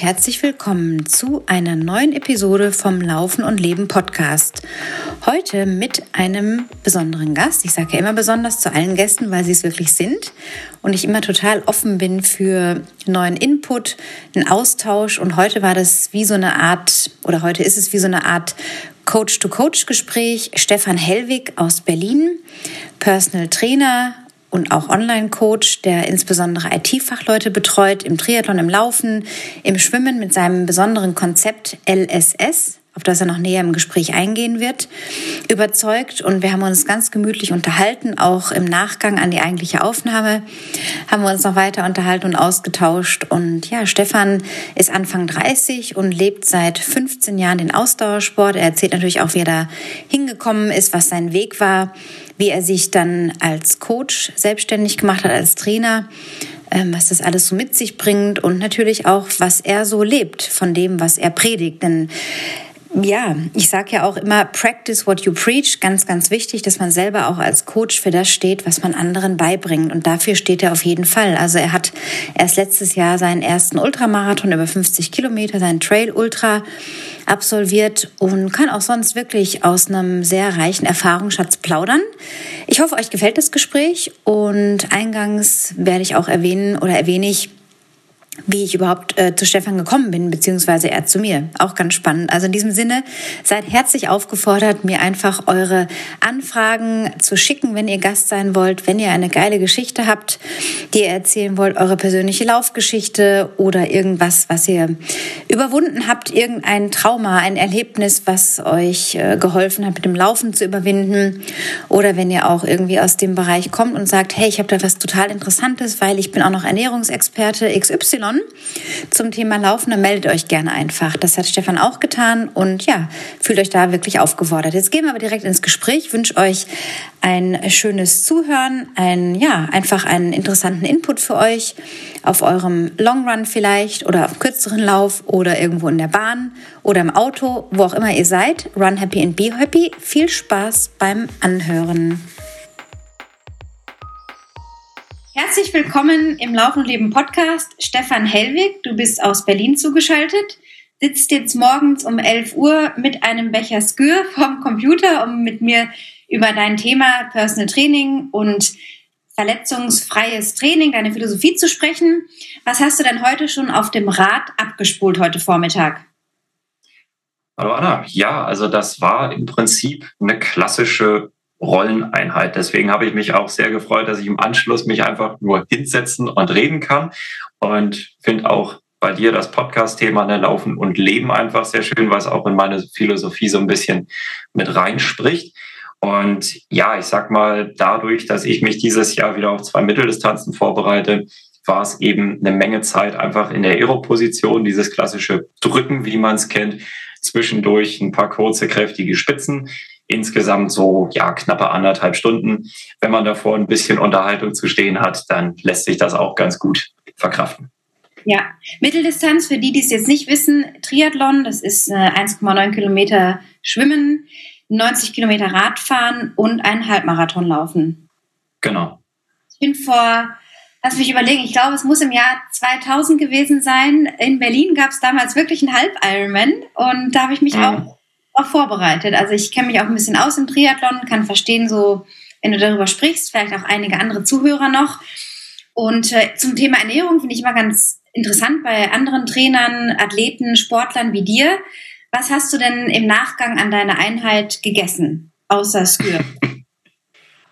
herzlich willkommen zu einer neuen Episode vom Laufen und Leben Podcast. Heute mit einem besonderen Gast. Ich sage ja immer besonders zu allen Gästen, weil sie es wirklich sind und ich immer total offen bin für neuen Input, einen Austausch und heute war das wie so eine Art oder heute ist es wie so eine Art Coach-to-Coach-Gespräch. Stefan Hellwig aus Berlin, Personal Trainer, und auch Online-Coach, der insbesondere IT-Fachleute betreut im Triathlon, im Laufen, im Schwimmen mit seinem besonderen Konzept LSS, auf das er noch näher im Gespräch eingehen wird, überzeugt. Und wir haben uns ganz gemütlich unterhalten, auch im Nachgang an die eigentliche Aufnahme haben wir uns noch weiter unterhalten und ausgetauscht. Und ja, Stefan ist Anfang 30 und lebt seit 15 Jahren den Ausdauersport. Er erzählt natürlich auch, wie er da hingekommen ist, was sein Weg war wie er sich dann als Coach selbstständig gemacht hat, als Trainer, ähm, was das alles so mit sich bringt und natürlich auch, was er so lebt von dem, was er predigt. Denn ja, ich sage ja auch immer, practice what you preach, ganz, ganz wichtig, dass man selber auch als Coach für das steht, was man anderen beibringt. Und dafür steht er auf jeden Fall. Also er hat erst letztes Jahr seinen ersten Ultramarathon über 50 Kilometer, seinen Trail Ultra absolviert und kann auch sonst wirklich aus einem sehr reichen Erfahrungsschatz plaudern. Ich hoffe, euch gefällt das Gespräch und eingangs werde ich auch erwähnen oder erwähne ich, wie ich überhaupt äh, zu Stefan gekommen bin, beziehungsweise er zu mir. Auch ganz spannend. Also in diesem Sinne, seid herzlich aufgefordert, mir einfach eure Anfragen zu schicken, wenn ihr Gast sein wollt, wenn ihr eine geile Geschichte habt, die ihr erzählen wollt, eure persönliche Laufgeschichte oder irgendwas, was ihr überwunden habt, irgendein Trauma, ein Erlebnis, was euch äh, geholfen hat, mit dem Laufen zu überwinden. Oder wenn ihr auch irgendwie aus dem Bereich kommt und sagt, hey, ich habe da was total Interessantes, weil ich bin auch noch Ernährungsexperte XY zum Thema Laufen, dann meldet euch gerne einfach. Das hat Stefan auch getan und ja, fühlt euch da wirklich aufgefordert. Jetzt gehen wir aber direkt ins Gespräch. Ich wünsche euch ein schönes Zuhören, ein, ja, einfach einen interessanten Input für euch auf eurem Long Run vielleicht oder auf kürzeren Lauf oder irgendwo in der Bahn oder im Auto, wo auch immer ihr seid. Run happy and be happy. Viel Spaß beim Anhören. Herzlich willkommen im Laufen und Leben Podcast. Stefan Hellwig, du bist aus Berlin zugeschaltet, sitzt jetzt morgens um 11 Uhr mit einem Becher Skür vom Computer, um mit mir über dein Thema Personal Training und verletzungsfreies Training, deine Philosophie zu sprechen. Was hast du denn heute schon auf dem Rad abgespult heute Vormittag? Hallo Anna. Ja, also das war im Prinzip eine klassische Rolleneinheit. Deswegen habe ich mich auch sehr gefreut, dass ich im Anschluss mich einfach nur hinsetzen und reden kann und finde auch bei dir das Podcast-Thema ne, Laufen und Leben einfach sehr schön, es auch in meine Philosophie so ein bisschen mit reinspricht. Und ja, ich sag mal, dadurch, dass ich mich dieses Jahr wieder auf zwei Mitteldistanzen vorbereite, war es eben eine Menge Zeit einfach in der Aero-Position, dieses klassische Drücken, wie man es kennt, zwischendurch ein paar kurze, kräftige Spitzen, insgesamt so ja knappe anderthalb Stunden. Wenn man davor ein bisschen Unterhaltung zu stehen hat, dann lässt sich das auch ganz gut verkraften. Ja, Mitteldistanz für die, die es jetzt nicht wissen, Triathlon, das ist 1,9 äh, Kilometer Schwimmen, 90 Kilometer Radfahren und einen Halbmarathon laufen. Genau. Ich bin vor, lass mich überlegen, ich glaube, es muss im Jahr 2000 gewesen sein. In Berlin gab es damals wirklich einen Halb-Ironman und da habe ich mich mhm. auch auch vorbereitet. Also ich kenne mich auch ein bisschen aus im Triathlon, kann verstehen, so wenn du darüber sprichst, vielleicht auch einige andere Zuhörer noch. Und äh, zum Thema Ernährung finde ich immer ganz interessant bei anderen Trainern, Athleten, Sportlern wie dir. Was hast du denn im Nachgang an deine Einheit gegessen, außer Skür?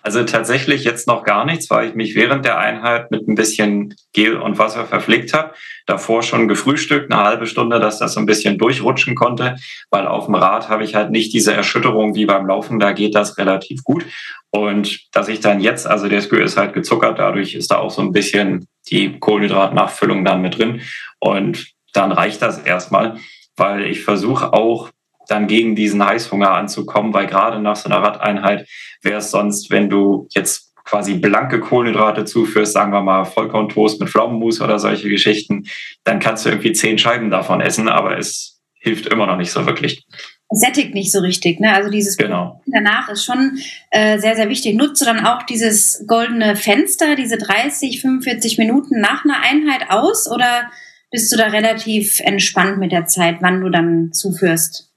Also tatsächlich jetzt noch gar nichts, weil ich mich während der Einheit mit ein bisschen Gel und Wasser verpflegt habe. Davor schon gefrühstückt, eine halbe Stunde, dass das so ein bisschen durchrutschen konnte, weil auf dem Rad habe ich halt nicht diese Erschütterung wie beim Laufen, da geht das relativ gut. Und dass ich dann jetzt, also der Skür ist halt gezuckert, dadurch ist da auch so ein bisschen die Kohlenhydratnachfüllung dann mit drin. Und dann reicht das erstmal, weil ich versuche auch dann gegen diesen Heißhunger anzukommen, weil gerade nach so einer Radeinheit wäre es sonst, wenn du jetzt quasi blanke Kohlenhydrate zuführst, sagen wir mal Vollkorntoast mit Pflaumenmus oder solche Geschichten, dann kannst du irgendwie zehn Scheiben davon essen, aber es hilft immer noch nicht so wirklich. Sättigt nicht so richtig, ne? Also dieses genau. danach ist schon äh, sehr, sehr wichtig. Nutzt du dann auch dieses goldene Fenster, diese 30, 45 Minuten nach einer Einheit aus oder bist du da relativ entspannt mit der Zeit, wann du dann zuführst?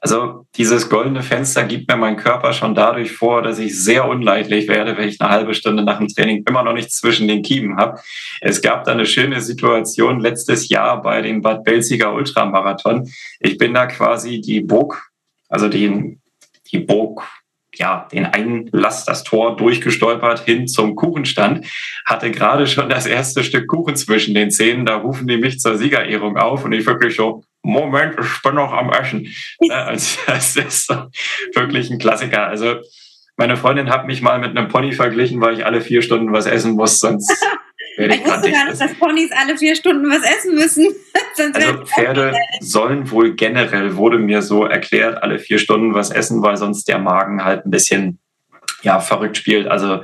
Also dieses goldene Fenster gibt mir mein Körper schon dadurch vor, dass ich sehr unleidlich werde, wenn ich eine halbe Stunde nach dem Training immer noch nichts zwischen den Kiemen habe. Es gab da eine schöne Situation letztes Jahr bei dem Bad Belziger Ultramarathon. Ich bin da quasi die Burg, also die, die Burg ja, den Einlass, das Tor durchgestolpert hin zum Kuchenstand, hatte gerade schon das erste Stück Kuchen zwischen den Zähnen. Da rufen die mich zur Siegerehrung auf und ich wirklich so, Moment, ich bin noch am Essen. Also, das ist wirklich ein Klassiker. Also meine Freundin hat mich mal mit einem Pony verglichen, weil ich alle vier Stunden was essen muss, sonst ich, wusste gar nicht, dass Ponys alle vier Stunden was essen müssen. also Pferde sollen wohl generell, wurde mir so erklärt, alle vier Stunden was essen, weil sonst der Magen halt ein bisschen ja, verrückt spielt. Also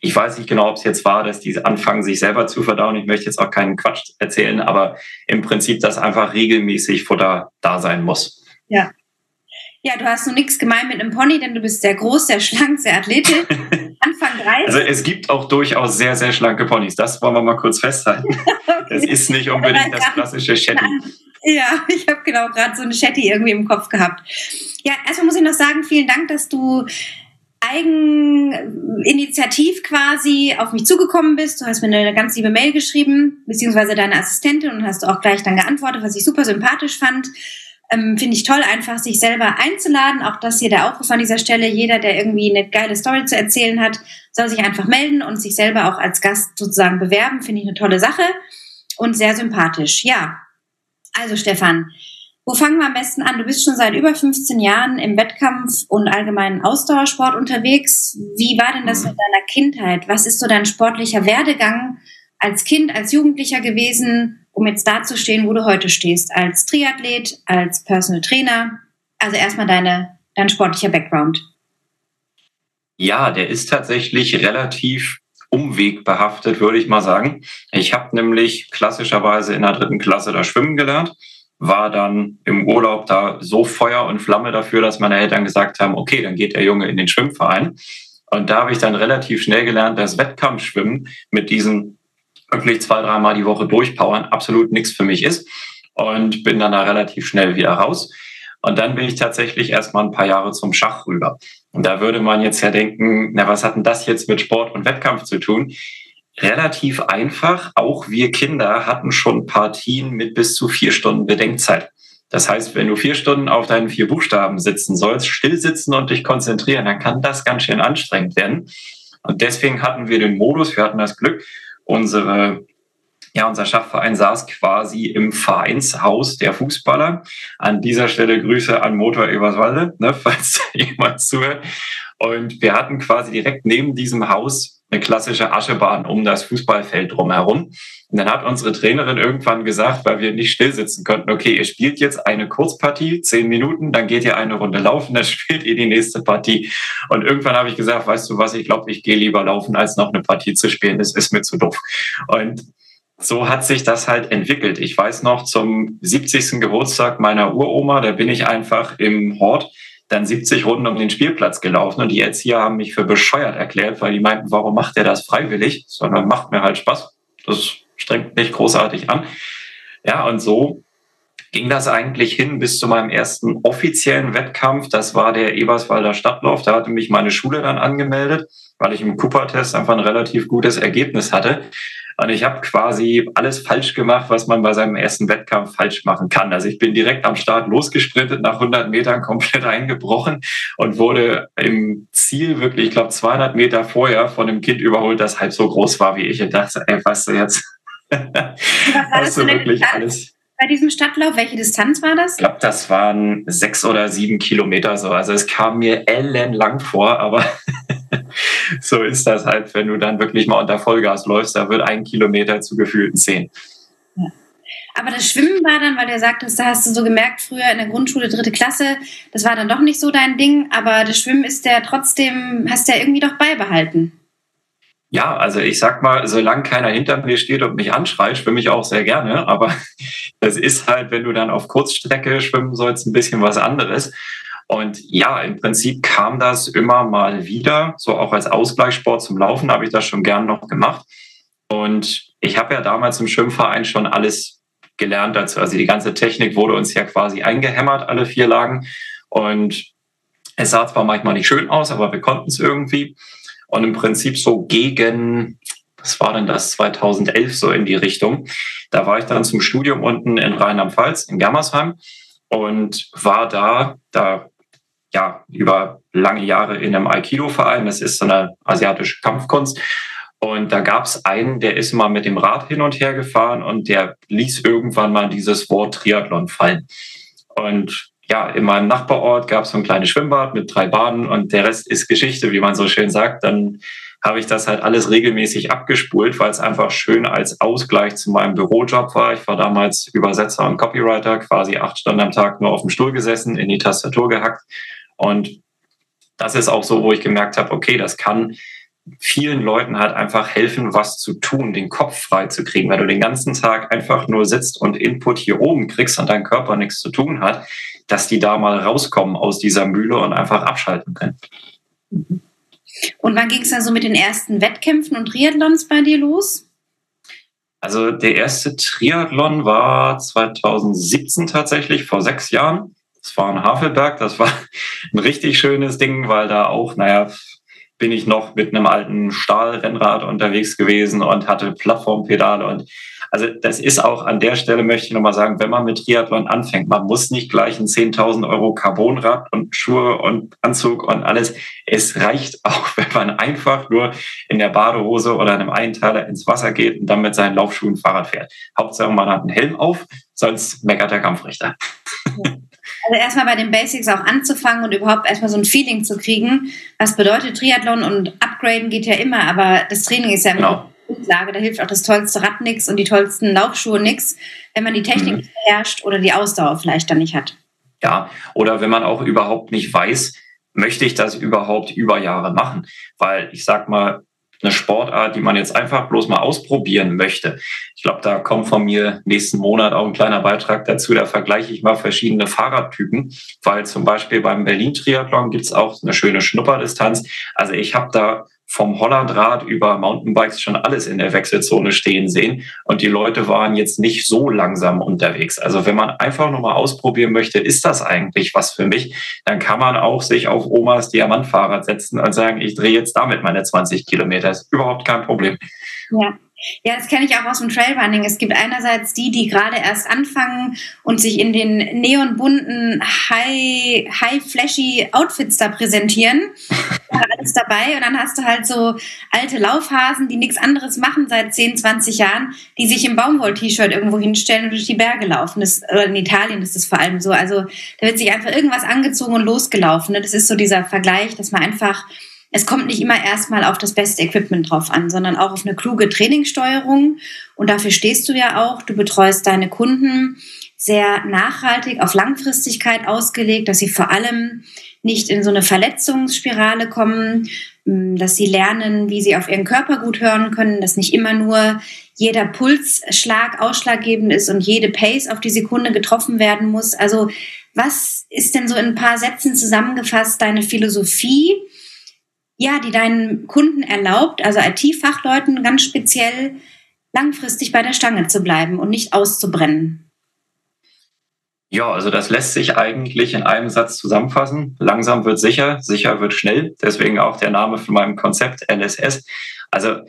ich weiß nicht genau, ob es jetzt war, dass die anfangen, sich selber zu verdauen. Ich möchte jetzt auch keinen Quatsch erzählen, aber im Prinzip, dass einfach regelmäßig Futter da sein muss. Ja. Ja, du hast nur nichts gemein mit einem Pony, denn du bist sehr groß, sehr schlank, sehr athletisch. Anfang 30. Also es gibt auch durchaus sehr, sehr schlanke Ponys. Das wollen wir mal kurz festhalten. okay. Es ist nicht unbedingt das klassische Shetty. Ja, ich habe genau gerade so eine Shetty irgendwie im Kopf gehabt. Ja, erstmal muss ich noch sagen, vielen Dank, dass du Eigeninitiativ quasi auf mich zugekommen bist. Du hast mir eine ganz liebe Mail geschrieben, beziehungsweise deine Assistentin und hast auch gleich dann geantwortet, was ich super sympathisch fand. Ähm, Finde ich toll, einfach sich selber einzuladen. Auch das hier der Aufruf an dieser Stelle. Jeder, der irgendwie eine geile Story zu erzählen hat, soll sich einfach melden und sich selber auch als Gast sozusagen bewerben. Finde ich eine tolle Sache und sehr sympathisch. Ja, also Stefan, wo fangen wir am besten an? Du bist schon seit über 15 Jahren im Wettkampf und allgemeinen Ausdauersport unterwegs. Wie war denn das mit deiner Kindheit? Was ist so dein sportlicher Werdegang als Kind, als Jugendlicher gewesen, um jetzt da zu stehen, wo du heute stehst? Als Triathlet, als Personal Trainer? Also erstmal deine, dein sportlicher Background. Ja, der ist tatsächlich relativ umwegbehaftet, würde ich mal sagen. Ich habe nämlich klassischerweise in der dritten Klasse das Schwimmen gelernt war dann im Urlaub da so Feuer und Flamme dafür, dass meine Eltern gesagt haben, okay, dann geht der Junge in den Schwimmverein. Und da habe ich dann relativ schnell gelernt, dass Wettkampfschwimmen mit diesen wirklich zwei, dreimal die Woche durchpowern absolut nichts für mich ist. Und bin dann da relativ schnell wieder raus. Und dann bin ich tatsächlich erstmal ein paar Jahre zum Schach rüber. Und da würde man jetzt ja denken, na, was hat denn das jetzt mit Sport und Wettkampf zu tun? relativ einfach. Auch wir Kinder hatten schon Partien mit bis zu vier Stunden Bedenkzeit. Das heißt, wenn du vier Stunden auf deinen vier Buchstaben sitzen sollst, still sitzen und dich konzentrieren, dann kann das ganz schön anstrengend werden. Und deswegen hatten wir den Modus, wir hatten das Glück, unsere ja, unser Schachverein saß quasi im Vereinshaus der Fußballer. An dieser Stelle Grüße an Motor Eberswalde, ne, falls jemand zuhört. Und wir hatten quasi direkt neben diesem Haus eine klassische Aschebahn um das Fußballfeld drumherum. Und dann hat unsere Trainerin irgendwann gesagt, weil wir nicht still sitzen konnten, okay, ihr spielt jetzt eine Kurzpartie, zehn Minuten, dann geht ihr eine Runde laufen, dann spielt ihr die nächste Partie. Und irgendwann habe ich gesagt, weißt du was, ich glaube, ich gehe lieber laufen, als noch eine Partie zu spielen. Das ist mir zu doof. Und so hat sich das halt entwickelt. Ich weiß noch, zum 70. Geburtstag meiner Uroma, da bin ich einfach im Hort dann 70 Runden um den Spielplatz gelaufen und die Erzieher haben mich für bescheuert erklärt, weil die meinten, warum macht der das freiwillig, sondern macht mir halt Spaß. Das strengt mich großartig an. Ja, und so ging das eigentlich hin bis zu meinem ersten offiziellen Wettkampf. Das war der Eberswalder Stadtlauf. Da hatte mich meine Schule dann angemeldet, weil ich im Cooper-Test einfach ein relativ gutes Ergebnis hatte. Und ich habe quasi alles falsch gemacht, was man bei seinem ersten Wettkampf falsch machen kann. Also ich bin direkt am Start losgesprintet, nach 100 Metern komplett eingebrochen und wurde im Ziel wirklich, ich glaube 200 Meter vorher von einem Kind überholt, das halb so groß war wie ich. Und dachte, ey, was du jetzt? hast du wirklich alles bei diesem Stadtlauf? Welche Distanz war das? Ich glaube, das waren sechs oder sieben Kilometer so. Also es kam mir ellenlang vor, aber so ist das halt, wenn du dann wirklich mal unter Vollgas läufst, da wird ein Kilometer zu gefühlten zehn. Ja. Aber das Schwimmen war dann, weil du sagtest, da hast du so gemerkt, früher in der Grundschule, dritte Klasse, das war dann doch nicht so dein Ding, aber das Schwimmen ist ja trotzdem, hast du ja irgendwie doch beibehalten. Ja, also ich sag mal, solange keiner hinter mir steht und mich anschreit, schwimme ich auch sehr gerne. Aber das ist halt, wenn du dann auf Kurzstrecke schwimmen sollst, ein bisschen was anderes. Und ja, im Prinzip kam das immer mal wieder, so auch als Ausgleichssport zum Laufen habe ich das schon gern noch gemacht. Und ich habe ja damals im Schwimmverein schon alles gelernt dazu. Also die ganze Technik wurde uns ja quasi eingehämmert, alle vier Lagen. Und es sah zwar manchmal nicht schön aus, aber wir konnten es irgendwie. Und im Prinzip so gegen, was war denn das, 2011 so in die Richtung. Da war ich dann zum Studium unten in Rheinland-Pfalz, in Germersheim und war da, da ja, über lange Jahre in einem Aikido-Verein. Das ist so eine asiatische Kampfkunst. Und da gab es einen, der ist mal mit dem Rad hin und her gefahren und der ließ irgendwann mal dieses Wort Triathlon fallen. Und ja, in meinem Nachbarort gab es so ein kleines Schwimmbad mit drei Baden und der Rest ist Geschichte, wie man so schön sagt. Dann habe ich das halt alles regelmäßig abgespult, weil es einfach schön als Ausgleich zu meinem Bürojob war. Ich war damals Übersetzer und Copywriter, quasi acht Stunden am Tag nur auf dem Stuhl gesessen, in die Tastatur gehackt. Und das ist auch so, wo ich gemerkt habe, okay, das kann vielen Leuten halt einfach helfen, was zu tun, den Kopf frei zu kriegen. Wenn du den ganzen Tag einfach nur sitzt und Input hier oben kriegst und dein Körper nichts zu tun hat, dass die da mal rauskommen aus dieser Mühle und einfach abschalten können. Und wann ging es dann so mit den ersten Wettkämpfen und Triathlons bei dir los? Also der erste Triathlon war 2017 tatsächlich, vor sechs Jahren. Das war in Havelberg. Das war ein richtig schönes Ding, weil da auch, naja, bin ich noch mit einem alten Stahlrennrad unterwegs gewesen und hatte Plattformpedale und also das ist auch an der Stelle, möchte ich nochmal sagen, wenn man mit Triathlon anfängt, man muss nicht gleich ein 10.000 Euro Carbonrad und Schuhe und Anzug und alles. Es reicht auch, wenn man einfach nur in der Badehose oder einem Einteiler ins Wasser geht und dann mit seinen Laufschuhen Fahrrad fährt. Hauptsache man hat einen Helm auf, sonst meckert der Kampfrichter. Also erstmal bei den Basics auch anzufangen und überhaupt erstmal so ein Feeling zu kriegen. Was bedeutet Triathlon und Upgraden geht ja immer, aber das Training ist ja immer genau. Grundlage. Da hilft auch das tollste Rad nichts und die tollsten Laufschuhe nichts, wenn man die Technik mhm. nicht beherrscht oder die Ausdauer vielleicht dann nicht hat. Ja, oder wenn man auch überhaupt nicht weiß, möchte ich das überhaupt über Jahre machen? Weil ich sag mal, eine Sportart, die man jetzt einfach bloß mal ausprobieren möchte. Ich glaube, da kommt von mir nächsten Monat auch ein kleiner Beitrag dazu. Da vergleiche ich mal verschiedene Fahrradtypen, weil zum Beispiel beim Berlin-Triathlon gibt's auch eine schöne Schnupperdistanz. Also ich habe da vom Hollandrad über Mountainbikes schon alles in der Wechselzone stehen sehen. Und die Leute waren jetzt nicht so langsam unterwegs. Also wenn man einfach nur mal ausprobieren möchte, ist das eigentlich was für mich, dann kann man auch sich auf Omas Diamantfahrrad setzen und sagen, ich drehe jetzt damit meine 20 Kilometer. Ist überhaupt kein Problem. Ja. Ja, das kenne ich auch aus dem Trailrunning. Es gibt einerseits die, die gerade erst anfangen und sich in den neonbunten, high, high flashy Outfits da präsentieren. alles dabei. Und dann hast du halt so alte Laufhasen, die nichts anderes machen seit 10, 20 Jahren, die sich im Baumwoll-T-Shirt irgendwo hinstellen und durch die Berge laufen. Das, oder in Italien ist das vor allem so. Also da wird sich einfach irgendwas angezogen und losgelaufen. Das ist so dieser Vergleich, dass man einfach es kommt nicht immer erstmal auf das beste Equipment drauf an, sondern auch auf eine kluge Trainingssteuerung. Und dafür stehst du ja auch. Du betreust deine Kunden sehr nachhaltig, auf Langfristigkeit ausgelegt, dass sie vor allem nicht in so eine Verletzungsspirale kommen, mm, dass sie lernen, wie sie auf ihren Körper gut hören können, dass nicht immer nur jeder Pulsschlag ausschlaggebend ist und jede Pace auf die Sekunde getroffen werden muss. Also was ist denn so in ein paar Sätzen zusammengefasst deine Philosophie ja, die deinen Kunden erlaubt, also IT-Fachleuten ganz speziell langfristig bei der Stange zu bleiben und nicht auszubrennen? Ja, also das lässt sich eigentlich in einem Satz zusammenfassen. Langsam wird sicher, sicher wird schnell. Deswegen auch der Name für mein Konzept LSS. Also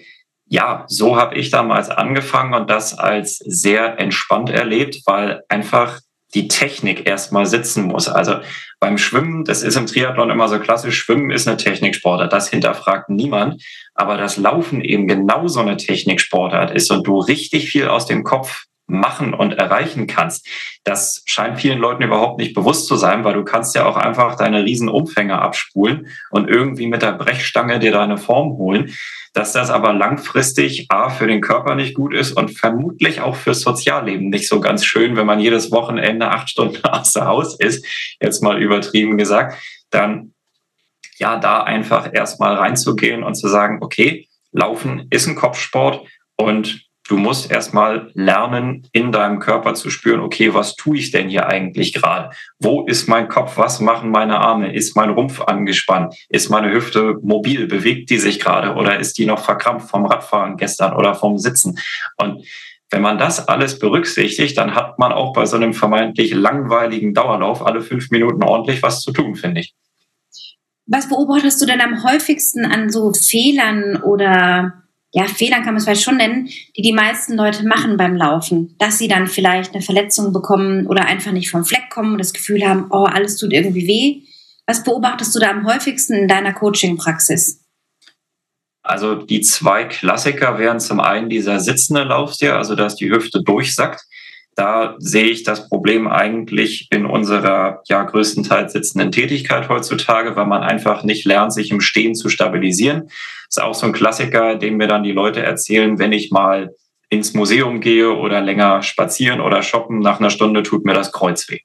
ja, so habe ich damals angefangen und das als sehr entspannt erlebt, weil einfach die Technik erstmal sitzen muss. Also beim Schwimmen, das ist im Triathlon immer so klassisch, Schwimmen ist eine Techniksportart, das hinterfragt niemand. Aber das Laufen eben genauso eine Techniksportart ist und du richtig viel aus dem Kopf machen und erreichen kannst. Das scheint vielen Leuten überhaupt nicht bewusst zu sein, weil du kannst ja auch einfach deine riesen Umfänge abspulen und irgendwie mit der Brechstange dir deine Form holen. Dass das aber langfristig A für den Körper nicht gut ist und vermutlich auch fürs Sozialleben nicht so ganz schön, wenn man jedes Wochenende acht Stunden außer Haus ist, jetzt mal übertrieben gesagt, dann ja, da einfach erstmal reinzugehen und zu sagen, okay, Laufen ist ein Kopfsport und du musst erstmal lernen, in deinem Körper zu spüren, okay, was tue ich denn hier eigentlich gerade? Wo ist mein Kopf? Was machen meine Arme? Ist mein Rumpf angespannt? Ist meine Hüfte mobil? Bewegt die sich gerade oder ist die noch verkrampft vom Radfahren gestern oder vom Sitzen? Und wenn man das alles berücksichtigt, dann hat man auch bei so einem vermeintlich langweiligen Dauerlauf alle fünf Minuten ordentlich was zu tun, finde ich. Was beobachtest du denn am häufigsten an so Fehlern oder ja, Fehlern kann man es vielleicht schon nennen, die die meisten Leute machen beim Laufen. Dass sie dann vielleicht eine Verletzung bekommen oder einfach nicht vom Fleck kommen und das Gefühl haben, oh, alles tut irgendwie weh. Was beobachtest du da am häufigsten in deiner Coaching-Praxis? Also die zwei Klassiker wären zum einen dieser sitzende Laufstil, also dass die Hüfte durchsackt. Da sehe ich das Problem eigentlich in unserer ja größtenteils sitzenden Tätigkeit heutzutage, weil man einfach nicht lernt, sich im Stehen zu stabilisieren. Das ist auch so ein Klassiker, den mir dann die Leute erzählen, wenn ich mal ins Museum gehe oder länger spazieren oder shoppen, nach einer Stunde tut mir das Kreuz weh.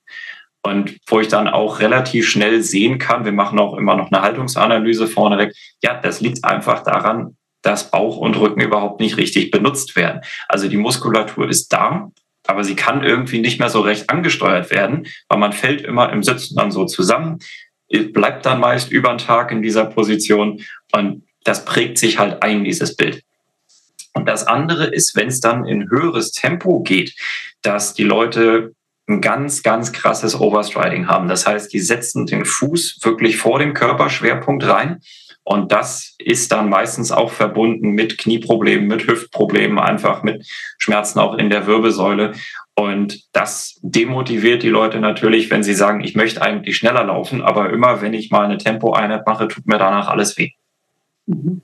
Und wo ich dann auch relativ schnell sehen kann, wir machen auch immer noch eine Haltungsanalyse vorneweg, ja, das liegt einfach daran, dass Bauch und Rücken überhaupt nicht richtig benutzt werden. Also die Muskulatur ist da, aber sie kann irgendwie nicht mehr so recht angesteuert werden, weil man fällt immer im Sitzen dann so zusammen, bleibt dann meist über den Tag in dieser Position und das prägt sich halt ein, dieses Bild. Und das andere ist, wenn es dann in höheres Tempo geht, dass die Leute ein ganz, ganz krasses Overstriding haben. Das heißt, die setzen den Fuß wirklich vor dem Körperschwerpunkt rein und das ist dann meistens auch verbunden mit Knieproblemen, mit Hüftproblemen, einfach mit Schmerzen auch in der Wirbelsäule. Und das demotiviert die Leute natürlich, wenn sie sagen, ich möchte eigentlich schneller laufen, aber immer wenn ich mal eine Tempoeinheit mache, tut mir danach alles weh. Mhm.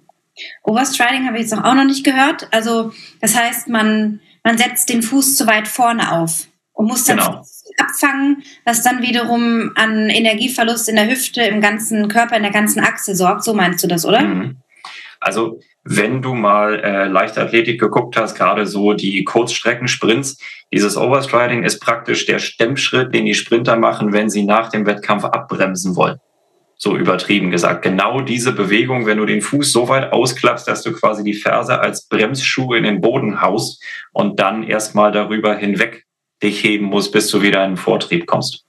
Overstriding habe ich jetzt auch noch nicht gehört. Also das heißt, man, man setzt den Fuß zu weit vorne auf und muss dann genau. Abfangen, was dann wiederum an Energieverlust in der Hüfte, im ganzen Körper, in der ganzen Achse sorgt. So meinst du das, oder? Mhm. Also wenn du mal äh, Leichtathletik geguckt hast, gerade so die Kurzstreckensprints, dieses Overstriding ist praktisch der Stemmschritt, den die Sprinter machen, wenn sie nach dem Wettkampf abbremsen wollen. So übertrieben gesagt. Genau diese Bewegung, wenn du den Fuß so weit ausklappst, dass du quasi die Ferse als Bremsschuhe in den Boden haust und dann erstmal darüber hinweg dich heben musst, bis du wieder in den Vortrieb kommst.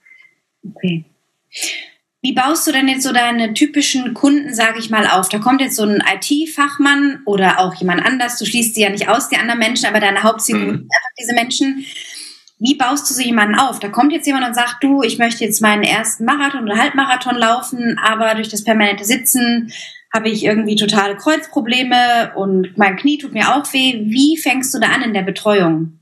Okay. Wie baust du denn jetzt so deine typischen Kunden, sage ich mal, auf? Da kommt jetzt so ein IT-Fachmann oder auch jemand anders. Du schließt sie ja nicht aus, die anderen Menschen, aber deine Hauptzielgruppe mhm. sind einfach diese Menschen. Wie baust du so jemanden auf? Da kommt jetzt jemand und sagt, du, ich möchte jetzt meinen ersten Marathon oder Halbmarathon laufen, aber durch das permanente Sitzen habe ich irgendwie totale Kreuzprobleme und mein Knie tut mir auch weh. Wie fängst du da an in der Betreuung?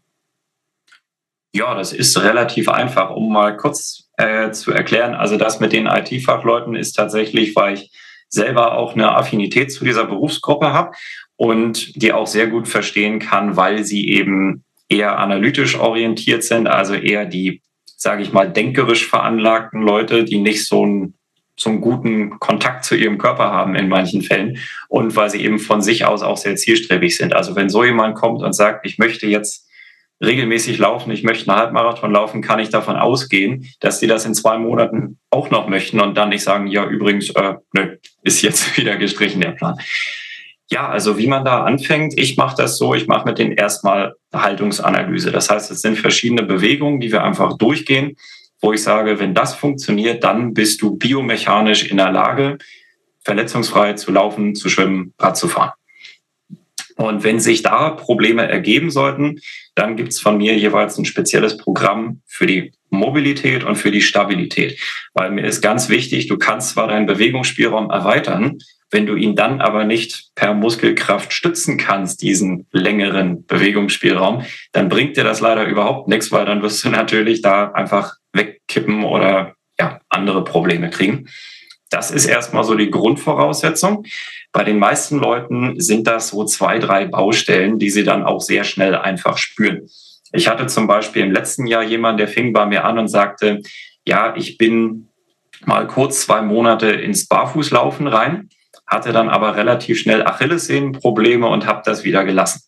Ja, das ist relativ einfach, um mal kurz äh, zu erklären. Also das mit den IT-Fachleuten ist tatsächlich, weil ich selber auch eine Affinität zu dieser Berufsgruppe habe und die auch sehr gut verstehen kann, weil sie eben eher analytisch orientiert sind, also eher die, sage ich mal, denkerisch veranlagten Leute, die nicht so einen, so einen guten Kontakt zu ihrem Körper haben in manchen Fällen und weil sie eben von sich aus auch sehr zielstrebig sind. Also wenn so jemand kommt und sagt, ich möchte jetzt regelmäßig laufen, ich möchte einen Halbmarathon laufen, kann ich davon ausgehen, dass die das in zwei Monaten auch noch möchten und dann nicht sagen, ja, übrigens, äh, nö, ist jetzt wieder gestrichen der Plan. Ja, also wie man da anfängt, ich mache das so, ich mache mit denen erstmal Haltungsanalyse. Das heißt, es sind verschiedene Bewegungen, die wir einfach durchgehen, wo ich sage, wenn das funktioniert, dann bist du biomechanisch in der Lage, verletzungsfrei zu laufen, zu schwimmen, Rad zu fahren. Und wenn sich da Probleme ergeben sollten, dann gibt es von mir jeweils ein spezielles Programm für die Mobilität und für die Stabilität. Weil mir ist ganz wichtig, du kannst zwar deinen Bewegungsspielraum erweitern, wenn du ihn dann aber nicht per Muskelkraft stützen kannst, diesen längeren Bewegungsspielraum, dann bringt dir das leider überhaupt nichts, weil dann wirst du natürlich da einfach wegkippen oder ja, andere Probleme kriegen. Das ist erstmal so die Grundvoraussetzung. Bei den meisten Leuten sind das so zwei, drei Baustellen, die sie dann auch sehr schnell einfach spüren. Ich hatte zum Beispiel im letzten Jahr jemanden, der fing bei mir an und sagte, ja, ich bin mal kurz zwei Monate ins Barfußlaufen rein, hatte dann aber relativ schnell Achillessehnenprobleme und habe das wieder gelassen.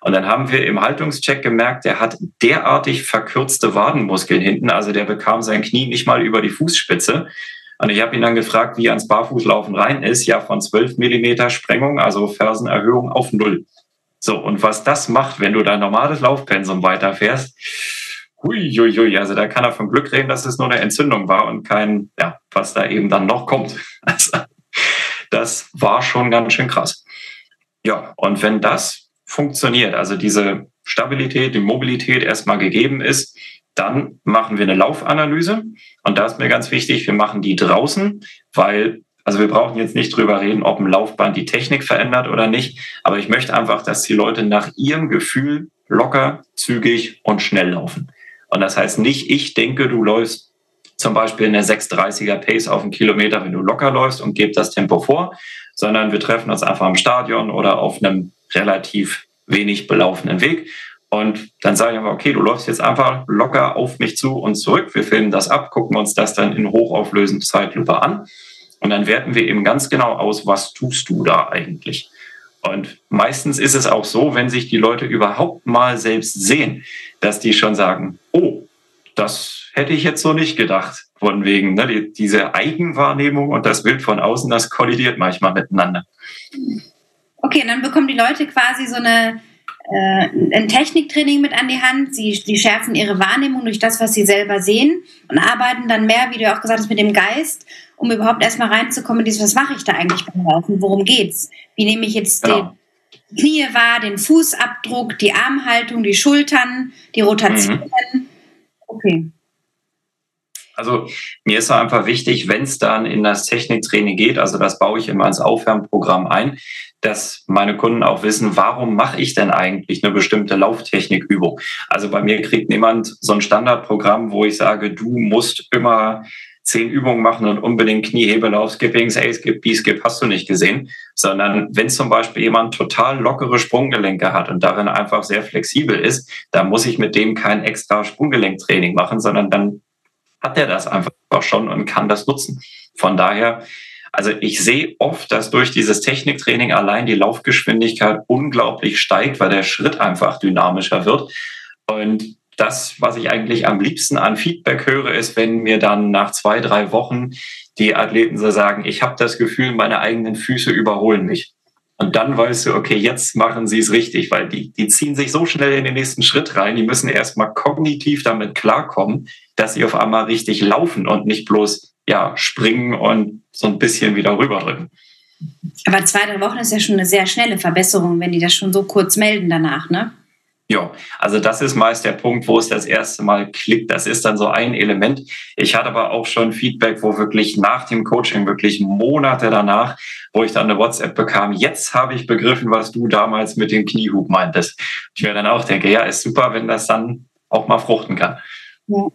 Und dann haben wir im Haltungscheck gemerkt, der hat derartig verkürzte Wadenmuskeln hinten, also der bekam sein Knie nicht mal über die Fußspitze. Und ich habe ihn dann gefragt, wie ans Barfußlaufen rein ist. Ja, von 12 Millimeter Sprengung, also Fersenerhöhung auf null. So, und was das macht, wenn du dein normales Laufpensum weiterfährst, Huiuiui, also da kann er von Glück reden, dass es nur eine Entzündung war und kein, ja, was da eben dann noch kommt. Also, das war schon ganz schön krass. Ja, und wenn das funktioniert, also diese Stabilität, die Mobilität erstmal gegeben ist, dann machen wir eine Laufanalyse. Und da ist mir ganz wichtig, wir machen die draußen, weil, also wir brauchen jetzt nicht drüber reden, ob ein Laufband die Technik verändert oder nicht. Aber ich möchte einfach, dass die Leute nach ihrem Gefühl locker, zügig und schnell laufen. Und das heißt nicht, ich denke, du läufst zum Beispiel in der 630er Pace auf einen Kilometer, wenn du locker läufst und gebe das Tempo vor, sondern wir treffen uns einfach im Stadion oder auf einem relativ wenig belaufenen Weg. Und dann sage ich einfach, okay, du läufst jetzt einfach locker auf mich zu und zurück. Wir filmen das ab, gucken uns das dann in hochauflösend Zeitlupe an. Und dann werten wir eben ganz genau aus, was tust du da eigentlich? Und meistens ist es auch so, wenn sich die Leute überhaupt mal selbst sehen, dass die schon sagen, oh, das hätte ich jetzt so nicht gedacht. Von wegen, ne, die, diese Eigenwahrnehmung und das Bild von außen, das kollidiert manchmal miteinander. Okay, und dann bekommen die Leute quasi so eine, äh, ein Techniktraining mit an die Hand. Sie, sie schärfen ihre Wahrnehmung durch das, was sie selber sehen und arbeiten dann mehr, wie du auch gesagt hast, mit dem Geist, um überhaupt erstmal reinzukommen, dieses, was mache ich da eigentlich beim Laufen? Worum geht's? Wie nehme ich jetzt genau. den Knie wahr, den Fußabdruck, die Armhaltung, die Schultern, die Rotation? Mhm. Okay. Also mir ist einfach wichtig, wenn es dann in das Techniktraining geht, also das baue ich immer ins Aufwärmprogramm ein, dass meine Kunden auch wissen, warum mache ich denn eigentlich eine bestimmte Lauftechnikübung? Also bei mir kriegt niemand so ein Standardprogramm, wo ich sage, du musst immer zehn Übungen machen und unbedingt Kniehebelauf, Skipping, A-Skip, B-Skip hast du nicht gesehen, sondern wenn zum Beispiel jemand total lockere Sprunggelenke hat und darin einfach sehr flexibel ist, dann muss ich mit dem kein extra Sprunggelenktraining machen, sondern dann hat er das einfach schon und kann das nutzen. Von daher, also ich sehe oft, dass durch dieses Techniktraining allein die Laufgeschwindigkeit unglaublich steigt, weil der Schritt einfach dynamischer wird. Und das, was ich eigentlich am liebsten an Feedback höre, ist, wenn mir dann nach zwei, drei Wochen die Athleten so sagen, ich habe das Gefühl, meine eigenen Füße überholen mich. Und dann weißt du, okay, jetzt machen sie es richtig, weil die, die ziehen sich so schnell in den nächsten Schritt rein, die müssen erstmal kognitiv damit klarkommen, dass sie auf einmal richtig laufen und nicht bloß ja, springen und so ein bisschen wieder rüberdrücken. Aber zwei, drei Wochen ist ja schon eine sehr schnelle Verbesserung, wenn die das schon so kurz melden danach, ne? Ja, also das ist meist der Punkt, wo es das erste Mal klickt. Das ist dann so ein Element. Ich hatte aber auch schon Feedback, wo wirklich nach dem Coaching, wirklich Monate danach, wo ich dann eine WhatsApp bekam, jetzt habe ich begriffen, was du damals mit dem Kniehub meintest. Ich mir dann auch denke, ja, ist super, wenn das dann auch mal fruchten kann. Ja.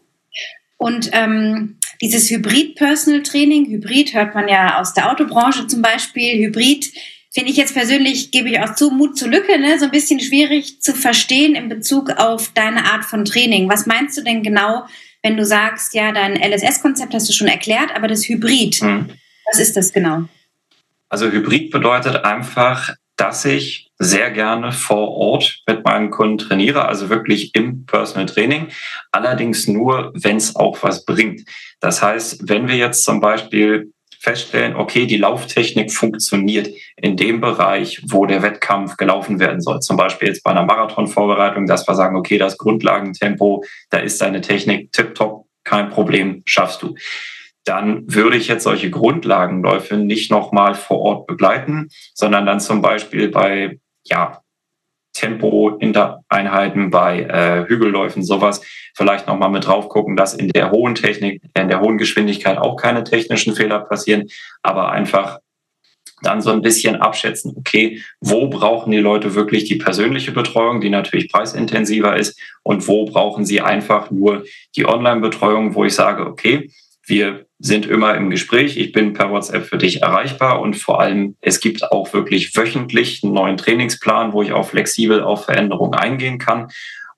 Und ähm, dieses Hybrid-Personal-Training, Hybrid hört man ja aus der Autobranche zum Beispiel, Hybrid finde ich jetzt persönlich, gebe ich auch zu, Mut zur Lücke, ne? so ein bisschen schwierig zu verstehen in Bezug auf deine Art von Training. Was meinst du denn genau, wenn du sagst, ja, dein LSS-Konzept hast du schon erklärt, aber das Hybrid, hm. was ist das genau? Also Hybrid bedeutet einfach, dass ich sehr gerne vor Ort mit meinen Kunden trainiere, also wirklich im Personal Training, allerdings nur, wenn es auch was bringt. Das heißt, wenn wir jetzt zum Beispiel feststellen, okay, die Lauftechnik funktioniert in dem Bereich, wo der Wettkampf gelaufen werden soll. Zum Beispiel jetzt bei einer Marathonvorbereitung, dass wir sagen, okay, das Grundlagentempo, da ist deine Technik tipptopp, kein Problem, schaffst du. Dann würde ich jetzt solche Grundlagenläufe nicht nochmal vor Ort begleiten, sondern dann zum Beispiel bei ja, Tempo-Einheiten, bei äh, Hügelläufen, sowas, vielleicht nochmal mit drauf gucken, dass in der hohen Technik, in der hohen Geschwindigkeit auch keine technischen Fehler passieren, aber einfach dann so ein bisschen abschätzen, okay, wo brauchen die Leute wirklich die persönliche Betreuung, die natürlich preisintensiver ist, und wo brauchen sie einfach nur die Online-Betreuung, wo ich sage, okay, wir sind immer im Gespräch. Ich bin per WhatsApp für dich erreichbar und vor allem, es gibt auch wirklich wöchentlich einen neuen Trainingsplan, wo ich auch flexibel auf Veränderungen eingehen kann.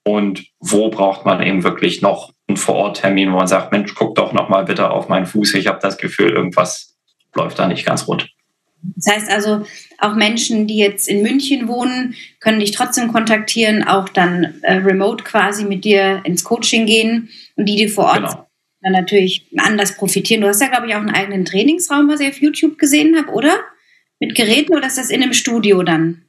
Und wo braucht man eben wirklich noch einen Vororttermin, wo man sagt, Mensch, guck doch noch mal bitte auf meinen Fuß. Ich habe das Gefühl, irgendwas läuft da nicht ganz rund. Das heißt also, auch Menschen, die jetzt in München wohnen, können dich trotzdem kontaktieren, auch dann äh, remote quasi mit dir ins Coaching gehen und die, die vor Ort genau dann natürlich anders profitieren. Du hast ja, glaube ich, auch einen eigenen Trainingsraum, was ich auf YouTube gesehen habe, oder? Mit Geräten oder ist das in einem Studio dann?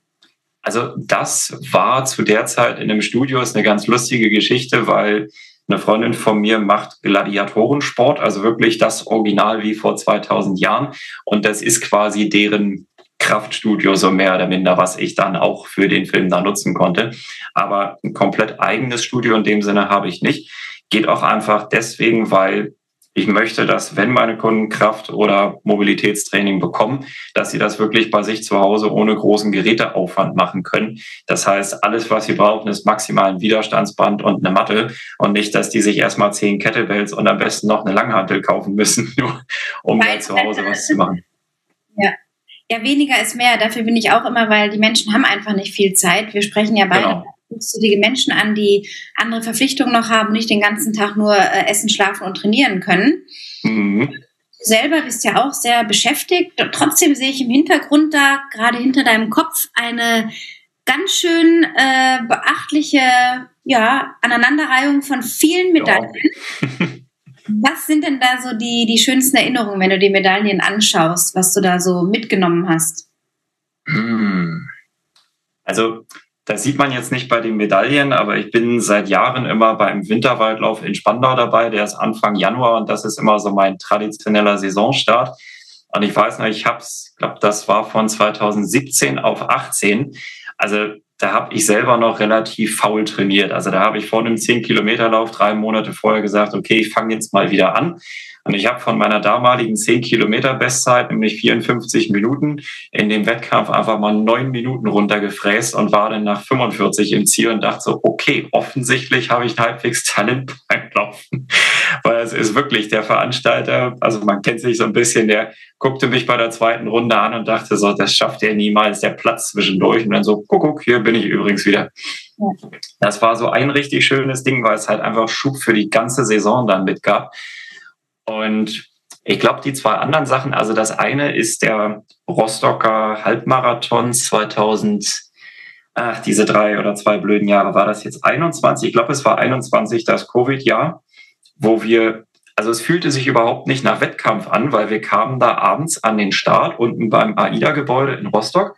Also das war zu der Zeit in einem Studio ist eine ganz lustige Geschichte, weil eine Freundin von mir macht Gladiatorensport, also wirklich das Original wie vor 2000 Jahren. Und das ist quasi deren Kraftstudio so mehr oder minder, was ich dann auch für den Film da nutzen konnte. Aber ein komplett eigenes Studio in dem Sinne habe ich nicht. Geht auch einfach deswegen, weil ich möchte, dass wenn meine Kunden Kraft- oder Mobilitätstraining bekommen, dass sie das wirklich bei sich zu Hause ohne großen Geräteaufwand machen können. Das heißt, alles, was sie brauchen, ist maximal ein Widerstandsband und eine Matte und nicht, dass die sich erstmal zehn Kettlebells und am besten noch eine Langhantel kaufen müssen, nur um da zu Hause was zu machen. Ja. Ja, weniger ist mehr. Dafür bin ich auch immer, weil die Menschen haben einfach nicht viel Zeit. Wir sprechen ja beide genau die Menschen an, die andere Verpflichtungen noch haben, nicht den ganzen Tag nur äh, essen, schlafen und trainieren können. Mhm. Du selber bist ja auch sehr beschäftigt. Trotzdem sehe ich im Hintergrund da, gerade hinter deinem Kopf, eine ganz schön äh, beachtliche ja, Aneinanderreihung von vielen Medaillen. Ja. was sind denn da so die, die schönsten Erinnerungen, wenn du die Medaillen anschaust, was du da so mitgenommen hast? Hm. Also das sieht man jetzt nicht bei den Medaillen, aber ich bin seit Jahren immer beim Winterwaldlauf in Spandau dabei. Der ist Anfang Januar und das ist immer so mein traditioneller Saisonstart. Und ich weiß noch, ich habe es, glaube, das war von 2017 auf 18. Also da habe ich selber noch relativ faul trainiert. Also da habe ich vor einem 10-Kilometer-Lauf drei Monate vorher gesagt, okay, ich fange jetzt mal wieder an. Und ich habe von meiner damaligen 10 Kilometer Bestzeit, nämlich 54 Minuten, in dem Wettkampf einfach mal neun Minuten runtergefräst und war dann nach 45 im Ziel und dachte so, okay, offensichtlich habe ich halbwegs Talent beim Laufen. Weil es ist wirklich der Veranstalter, also man kennt sich so ein bisschen, der guckte mich bei der zweiten Runde an und dachte so, das schafft er niemals, der Platz zwischendurch. Und dann so, guck, guck, hier bin ich übrigens wieder. Das war so ein richtig schönes Ding, weil es halt einfach Schub für die ganze Saison dann mitgab. Und ich glaube, die zwei anderen Sachen, also das eine ist der Rostocker Halbmarathon 2000, ach, diese drei oder zwei blöden Jahre, war das jetzt 21? Ich glaube, es war 21 das Covid-Jahr, wo wir, also es fühlte sich überhaupt nicht nach Wettkampf an, weil wir kamen da abends an den Start unten beim AIDA-Gebäude in Rostock.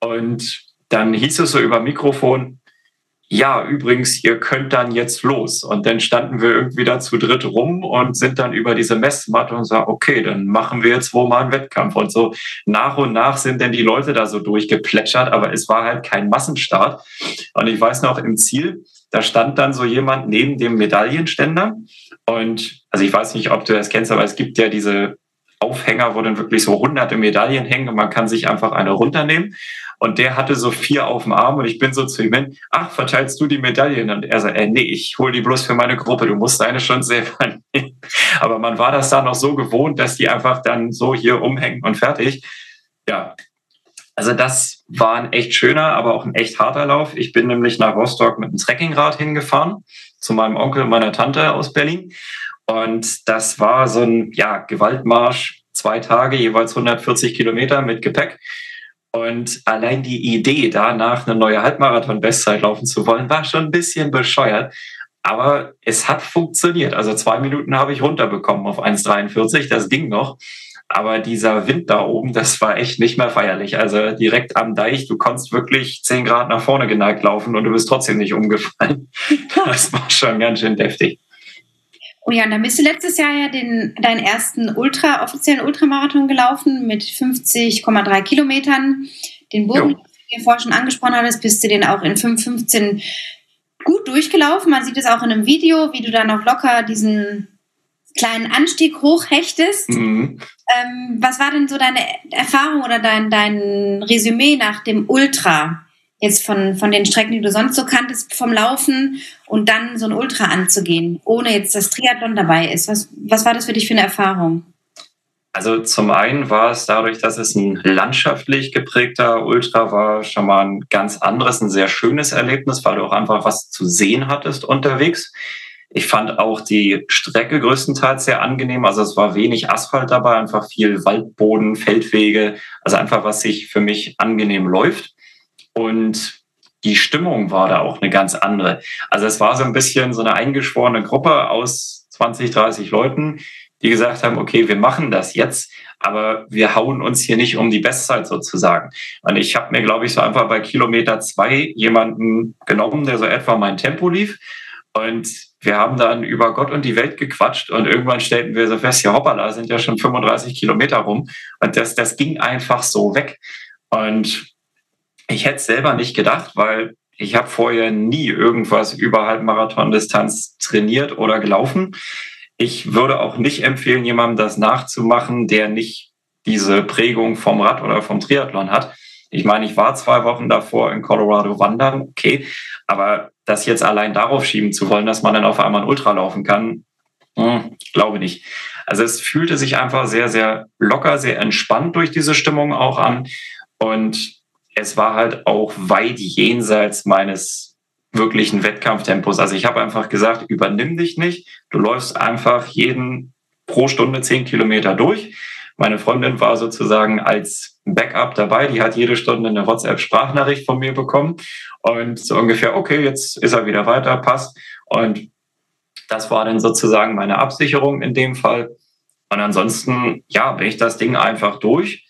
Und dann hieß es so über Mikrofon, ja, übrigens, ihr könnt dann jetzt los. Und dann standen wir irgendwie da zu dritt rum und sind dann über diese Messmatte und sagen, okay, dann machen wir jetzt wohl mal einen Wettkampf. Und so nach und nach sind dann die Leute da so durchgeplätschert, aber es war halt kein Massenstart. Und ich weiß noch, im Ziel, da stand dann so jemand neben dem Medaillenständer. Und also ich weiß nicht, ob du das kennst, aber es gibt ja diese Aufhänger, wo dann wirklich so hunderte Medaillen hängen und man kann sich einfach eine runternehmen. Und der hatte so vier auf dem Arm und ich bin so zu ihm hin, ach, verteilst du die Medaillen? Und er sagt, äh, nee, ich hole die bloß für meine Gruppe, du musst deine schon selber nehmen. Aber man war das da noch so gewohnt, dass die einfach dann so hier umhängen und fertig. Ja, also das war ein echt schöner, aber auch ein echt harter Lauf. Ich bin nämlich nach Rostock mit einem Trekkingrad hingefahren, zu meinem Onkel und meiner Tante aus Berlin. Und das war so ein ja, Gewaltmarsch, zwei Tage, jeweils 140 Kilometer mit Gepäck. Und allein die Idee, danach eine neue Halbmarathon-Bestzeit laufen zu wollen, war schon ein bisschen bescheuert. Aber es hat funktioniert. Also zwei Minuten habe ich runterbekommen auf 1,43. Das ging noch. Aber dieser Wind da oben, das war echt nicht mehr feierlich. Also direkt am Deich, du konntest wirklich zehn Grad nach vorne geneigt laufen und du bist trotzdem nicht umgefallen. Das war schon ganz schön deftig. Oh ja, und dann bist du letztes Jahr ja den, deinen ersten Ultra, offiziellen Ultramarathon gelaufen mit 50,3 Kilometern. Den Bogen, den du vorher schon angesprochen hattest, bist du den auch in 5,15 gut durchgelaufen. Man sieht es auch in einem Video, wie du dann auch locker diesen kleinen Anstieg hochhechtest. Mhm. Ähm, was war denn so deine Erfahrung oder dein, dein Resümee nach dem Ultra? Jetzt von, von den Strecken, die du sonst so kanntest, vom Laufen und dann so ein Ultra anzugehen, ohne jetzt das Triathlon dabei ist? Was, was war das für dich für eine Erfahrung? Also zum einen war es dadurch, dass es ein landschaftlich geprägter Ultra war, schon mal ein ganz anderes, ein sehr schönes Erlebnis, weil du auch einfach was zu sehen hattest unterwegs. Ich fand auch die Strecke größtenteils sehr angenehm. Also es war wenig Asphalt dabei, einfach viel Waldboden, Feldwege, also einfach was sich für mich angenehm läuft. Und die Stimmung war da auch eine ganz andere. Also es war so ein bisschen so eine eingeschworene Gruppe aus 20, 30 Leuten, die gesagt haben, okay, wir machen das jetzt, aber wir hauen uns hier nicht um die Bestzeit sozusagen. Und ich habe mir, glaube ich, so einfach bei Kilometer zwei jemanden genommen, der so etwa mein Tempo lief. Und wir haben dann über Gott und die Welt gequatscht und irgendwann stellten wir so fest, ja hoppala, sind ja schon 35 Kilometer rum. Und das, das ging einfach so weg. Und ich hätte es selber nicht gedacht, weil ich habe vorher nie irgendwas über Halbmarathon-Distanz trainiert oder gelaufen. Ich würde auch nicht empfehlen, jemandem das nachzumachen, der nicht diese Prägung vom Rad oder vom Triathlon hat. Ich meine, ich war zwei Wochen davor in Colorado wandern, okay, aber das jetzt allein darauf schieben zu wollen, dass man dann auf einmal ein Ultra laufen kann, hm, glaube nicht. Also es fühlte sich einfach sehr, sehr locker, sehr entspannt durch diese Stimmung auch an. Und es war halt auch weit jenseits meines wirklichen Wettkampftempos. Also ich habe einfach gesagt, übernimm dich nicht. Du läufst einfach jeden pro Stunde zehn Kilometer durch. Meine Freundin war sozusagen als Backup dabei. Die hat jede Stunde eine WhatsApp-Sprachnachricht von mir bekommen. Und so ungefähr, okay, jetzt ist er wieder weiter, passt. Und das war dann sozusagen meine Absicherung in dem Fall. Und ansonsten, ja, bin ich das Ding einfach durch.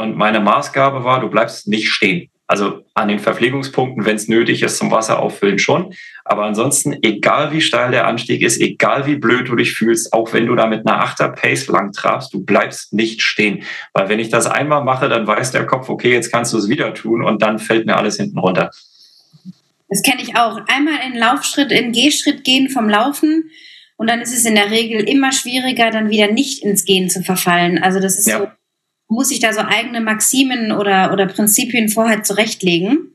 Und meine Maßgabe war, du bleibst nicht stehen. Also an den Verpflegungspunkten, wenn es nötig ist, zum Wasser auffüllen schon. Aber ansonsten, egal wie steil der Anstieg ist, egal wie blöd du dich fühlst, auch wenn du da mit einer Achter Pace lang trabst, du bleibst nicht stehen. Weil wenn ich das einmal mache, dann weiß der Kopf, okay, jetzt kannst du es wieder tun und dann fällt mir alles hinten runter. Das kenne ich auch. Einmal in Laufschritt, in Gehschritt gehen vom Laufen und dann ist es in der Regel immer schwieriger, dann wieder nicht ins Gehen zu verfallen. Also das ist ja. so muss ich da so eigene Maximen oder, oder Prinzipien vorher zurechtlegen.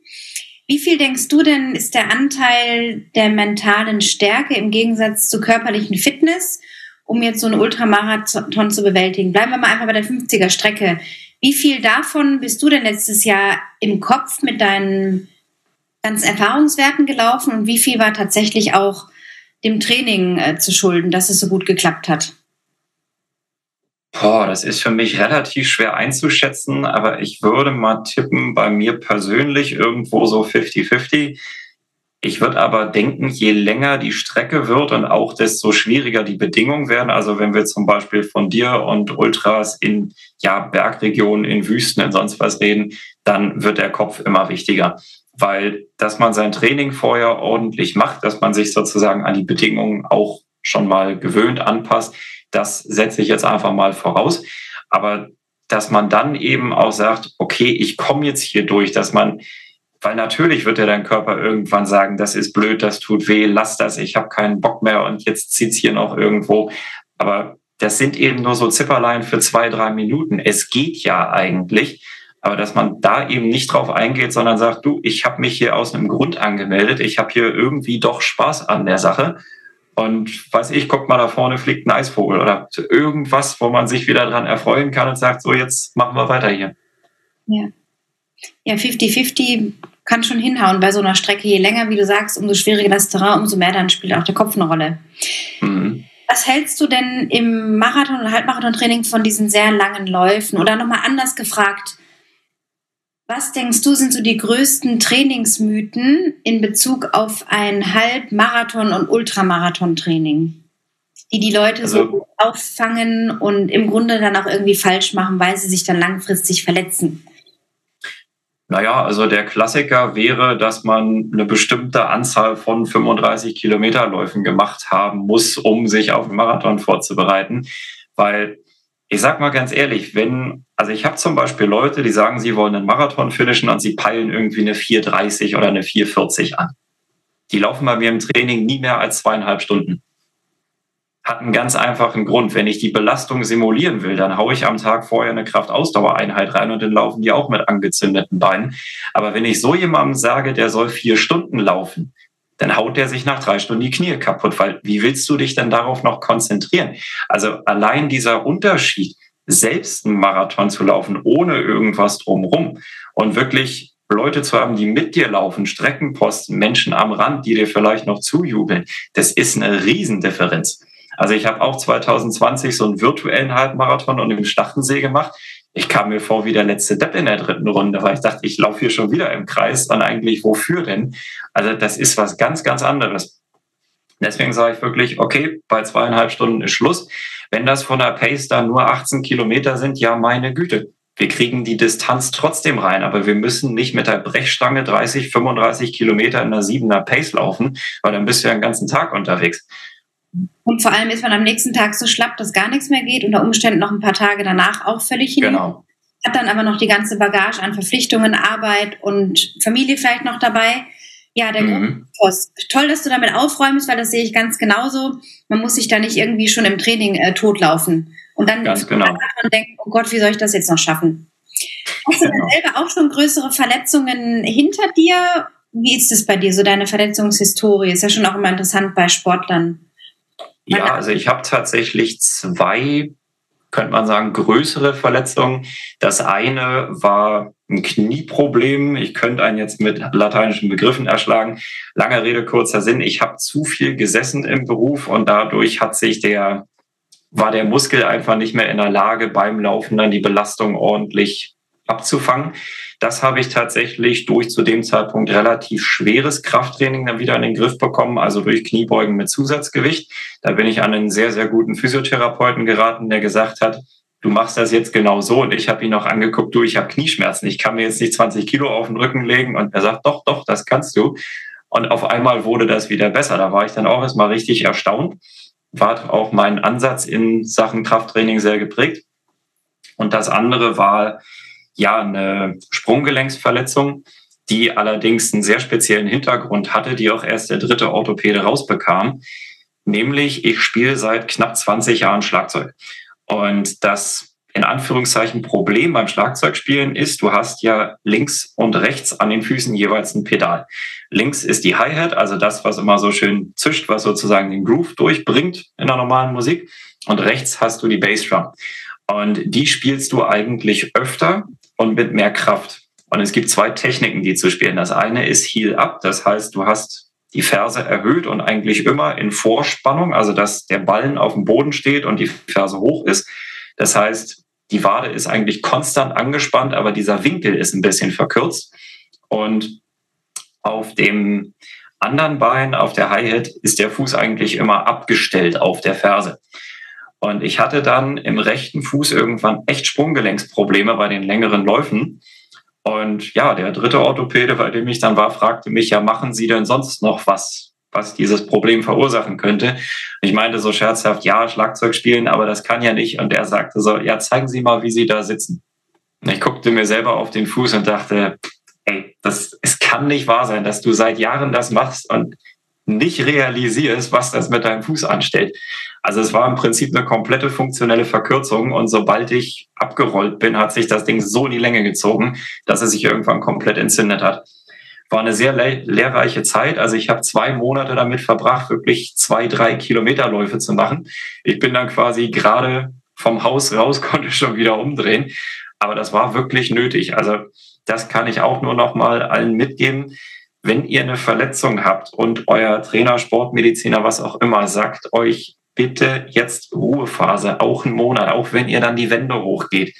Wie viel denkst du denn ist der Anteil der mentalen Stärke im Gegensatz zur körperlichen Fitness, um jetzt so einen Ultramarathon zu bewältigen? Bleiben wir mal einfach bei der 50er Strecke. Wie viel davon bist du denn letztes Jahr im Kopf mit deinen ganzen Erfahrungswerten gelaufen und wie viel war tatsächlich auch dem Training äh, zu schulden, dass es so gut geklappt hat? Boah, das ist für mich relativ schwer einzuschätzen, aber ich würde mal tippen, bei mir persönlich irgendwo so 50-50. Ich würde aber denken, je länger die Strecke wird und auch desto schwieriger die Bedingungen werden. Also wenn wir zum Beispiel von dir und Ultras in ja, Bergregionen, in Wüsten, in sonst was reden, dann wird der Kopf immer wichtiger. Weil, dass man sein Training vorher ordentlich macht, dass man sich sozusagen an die Bedingungen auch schon mal gewöhnt, anpasst, das setze ich jetzt einfach mal voraus. Aber dass man dann eben auch sagt, okay, ich komme jetzt hier durch, dass man, weil natürlich wird ja dein Körper irgendwann sagen, das ist blöd, das tut weh, lass das, ich habe keinen Bock mehr und jetzt zieht's hier noch irgendwo. Aber das sind eben nur so Zipperlein für zwei, drei Minuten. Es geht ja eigentlich. Aber dass man da eben nicht drauf eingeht, sondern sagt, du, ich habe mich hier aus einem Grund angemeldet, ich habe hier irgendwie doch Spaß an der Sache und weiß ich, guckt mal da vorne, fliegt ein Eisvogel oder irgendwas, wo man sich wieder dran erfreuen kann und sagt, so jetzt machen wir weiter hier. Ja. Ja, 50-50 kann schon hinhauen bei so einer Strecke. Je länger, wie du sagst, umso schwieriger das Terrain, umso mehr dann spielt auch der Kopf eine Rolle. Mhm. Was hältst du denn im Marathon- und Halbmarathon-Training von diesen sehr langen Läufen? Oder nochmal anders gefragt, was denkst du, sind so die größten Trainingsmythen in Bezug auf ein Halbmarathon- und Ultramarathon-Training, die die Leute also, so auffangen und im Grunde dann auch irgendwie falsch machen, weil sie sich dann langfristig verletzen? Naja, also der Klassiker wäre, dass man eine bestimmte Anzahl von 35 Kilometerläufen gemacht haben muss, um sich auf einen Marathon vorzubereiten. Weil ich sag mal ganz ehrlich, wenn, also ich habe zum Beispiel Leute, die sagen, sie wollen einen Marathon finishen und sie peilen irgendwie eine 4,30 oder eine 4,40 an. Die laufen bei mir im Training nie mehr als zweieinhalb Stunden. Hat einen ganz einfachen Grund. Wenn ich die Belastung simulieren will, dann haue ich am Tag vorher eine Kraftausdauereinheit rein und dann laufen die auch mit angezündeten Beinen. Aber wenn ich so jemandem sage, der soll vier Stunden laufen, dann haut der sich nach drei Stunden die Knie kaputt, weil wie willst du dich denn darauf noch konzentrieren? Also allein dieser Unterschied, selbst einen Marathon zu laufen, ohne irgendwas drumrum und wirklich Leute zu haben, die mit dir laufen, Streckenposten, Menschen am Rand, die dir vielleicht noch zujubeln, das ist eine Riesendifferenz. Also ich habe auch 2020 so einen virtuellen Halbmarathon und im Stachensee gemacht ich kam mir vor wie der letzte Depp in der dritten Runde, weil ich dachte, ich laufe hier schon wieder im Kreis und eigentlich wofür denn? Also das ist was ganz, ganz anderes. Deswegen sage ich wirklich, okay, bei zweieinhalb Stunden ist Schluss. Wenn das von der Pace dann nur 18 Kilometer sind, ja, meine Güte. Wir kriegen die Distanz trotzdem rein, aber wir müssen nicht mit der Brechstange 30, 35 Kilometer in der 7er Pace laufen, weil dann bist du ja den ganzen Tag unterwegs. Und vor allem ist man am nächsten Tag so schlapp, dass gar nichts mehr geht, unter Umständen noch ein paar Tage danach auch völlig hin. Genau. Hat dann aber noch die ganze Bagage an Verpflichtungen, Arbeit und Familie vielleicht noch dabei. Ja, der mhm. Post. Toll, dass du damit aufräumst, weil das sehe ich ganz genauso. Man muss sich da nicht irgendwie schon im Training äh, totlaufen. Und dann ganz genau. man denkt, oh Gott, wie soll ich das jetzt noch schaffen? Hast du genau. selber auch schon größere Verletzungen hinter dir? Wie ist es bei dir, so deine Verletzungshistorie? Ist ja schon auch immer interessant bei Sportlern. Ja, also ich habe tatsächlich zwei, könnte man sagen, größere Verletzungen. Das eine war ein Knieproblem. Ich könnte einen jetzt mit lateinischen Begriffen erschlagen. Lange Rede, kurzer Sinn. Ich habe zu viel gesessen im Beruf und dadurch hat sich der, war der Muskel einfach nicht mehr in der Lage, beim Laufen dann die Belastung ordentlich abzufangen. Das habe ich tatsächlich durch zu dem Zeitpunkt relativ schweres Krafttraining dann wieder in den Griff bekommen, also durch Kniebeugen mit Zusatzgewicht. Da bin ich an einen sehr, sehr guten Physiotherapeuten geraten, der gesagt hat, du machst das jetzt genau so. Und ich habe ihn noch angeguckt, du, ich habe Knieschmerzen, ich kann mir jetzt nicht 20 Kilo auf den Rücken legen. Und er sagt, doch, doch, das kannst du. Und auf einmal wurde das wieder besser. Da war ich dann auch erstmal richtig erstaunt. War auch mein Ansatz in Sachen Krafttraining sehr geprägt. Und das andere war ja eine Sprunggelenksverletzung, die allerdings einen sehr speziellen Hintergrund hatte, die auch erst der dritte Orthopäde rausbekam. Nämlich, ich spiele seit knapp 20 Jahren Schlagzeug. Und das in Anführungszeichen Problem beim Schlagzeugspielen ist, du hast ja links und rechts an den Füßen jeweils ein Pedal. Links ist die Hi-Hat, also das, was immer so schön zischt, was sozusagen den Groove durchbringt in der normalen Musik. Und rechts hast du die Bassdrum. Und die spielst du eigentlich öfter und mit mehr Kraft. Und es gibt zwei Techniken, die zu spielen. Das eine ist Heel Up, das heißt, du hast die Ferse erhöht und eigentlich immer in Vorspannung, also dass der Ballen auf dem Boden steht und die Ferse hoch ist. Das heißt, die Wade ist eigentlich konstant angespannt, aber dieser Winkel ist ein bisschen verkürzt. Und auf dem anderen Bein, auf der Hi-Hat, ist der Fuß eigentlich immer abgestellt auf der Ferse. Und ich hatte dann im rechten Fuß irgendwann echt Sprunggelenksprobleme bei den längeren Läufen. Und ja, der dritte Orthopäde, bei dem ich dann war, fragte mich, ja, machen Sie denn sonst noch was, was dieses Problem verursachen könnte? Ich meinte so scherzhaft, ja, Schlagzeug spielen, aber das kann ja nicht. Und er sagte so, ja, zeigen Sie mal, wie Sie da sitzen. Und ich guckte mir selber auf den Fuß und dachte, ey, das, es kann nicht wahr sein, dass du seit Jahren das machst und nicht realisierst, was das mit deinem Fuß anstellt. Also es war im Prinzip eine komplette funktionelle Verkürzung und sobald ich abgerollt bin, hat sich das Ding so in die Länge gezogen, dass es sich irgendwann komplett entzündet hat. War eine sehr le lehrreiche Zeit. Also ich habe zwei Monate damit verbracht, wirklich zwei, drei Kilometerläufe zu machen. Ich bin dann quasi gerade vom Haus raus, konnte schon wieder umdrehen. Aber das war wirklich nötig. Also das kann ich auch nur noch mal allen mitgeben wenn ihr eine Verletzung habt und euer Trainer, Sportmediziner, was auch immer sagt euch, bitte jetzt Ruhephase, auch einen Monat, auch wenn ihr dann die Wände hochgeht.